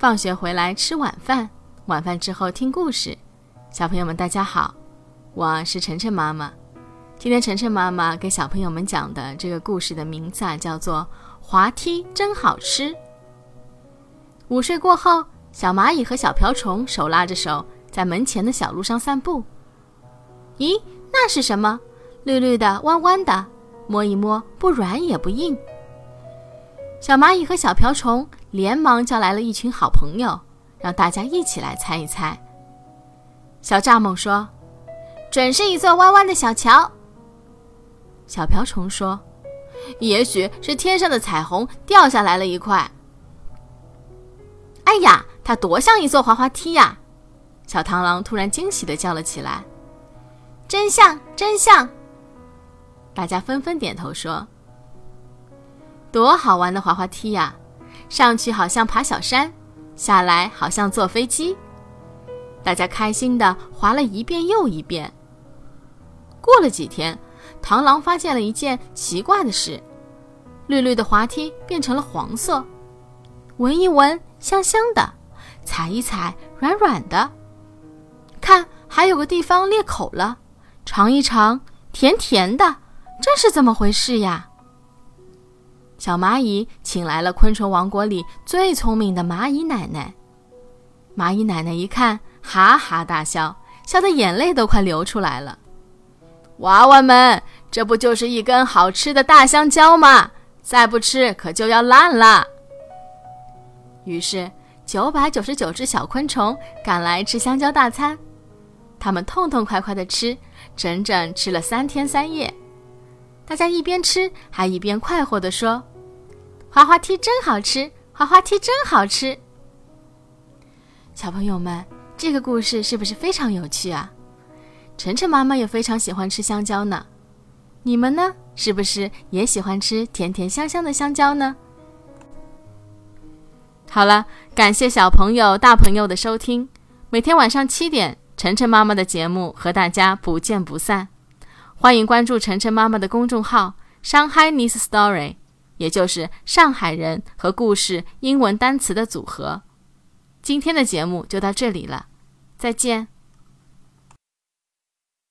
放学回来吃晚饭，晚饭之后听故事。小朋友们，大家好，我是晨晨妈妈。今天晨晨妈妈给小朋友们讲的这个故事的名字啊，叫做《滑梯真好吃》。午睡过后，小蚂蚁和小瓢虫手拉着手在门前的小路上散步。咦，那是什么？绿绿的，弯弯的，摸一摸不软也不硬。小蚂蚁和小瓢虫连忙叫来了一群好朋友，让大家一起来猜一猜。小蚱蜢说：“准是一座弯弯的小桥。”小瓢虫说：“也许是天上的彩虹掉下来了一块。”哎呀，它多像一座滑滑梯呀！小螳螂突然惊喜地叫了起来：“真像，真像！”大家纷纷点头说。多好玩的滑滑梯呀！上去好像爬小山，下来好像坐飞机。大家开心的滑了一遍又一遍。过了几天，螳螂发现了一件奇怪的事：绿绿的滑梯变成了黄色，闻一闻香香的，踩一踩软软的，看还有个地方裂口了，尝一尝甜甜的，这是怎么回事呀？小蚂蚁请来了昆虫王国里最聪明的蚂蚁奶奶。蚂蚁奶奶一看，哈哈大笑，笑得眼泪都快流出来了。娃娃们，这不就是一根好吃的大香蕉吗？再不吃可就要烂了。于是，九百九十九只小昆虫赶来吃香蕉大餐，它们痛痛快快地吃，整整吃了三天三夜。大家一边吃，还一边快活地说。滑滑梯真好吃，滑滑梯真好吃。小朋友们，这个故事是不是非常有趣啊？晨晨妈妈也非常喜欢吃香蕉呢。你们呢，是不是也喜欢吃甜甜香香的香蕉呢？好了，感谢小朋友、大朋友的收听。每天晚上七点，晨晨妈妈的节目和大家不见不散。欢迎关注晨晨妈妈的公众号“上海 Nice Story”。也就是上海人和故事英文单词的组合。今天的节目就到这里了，再见。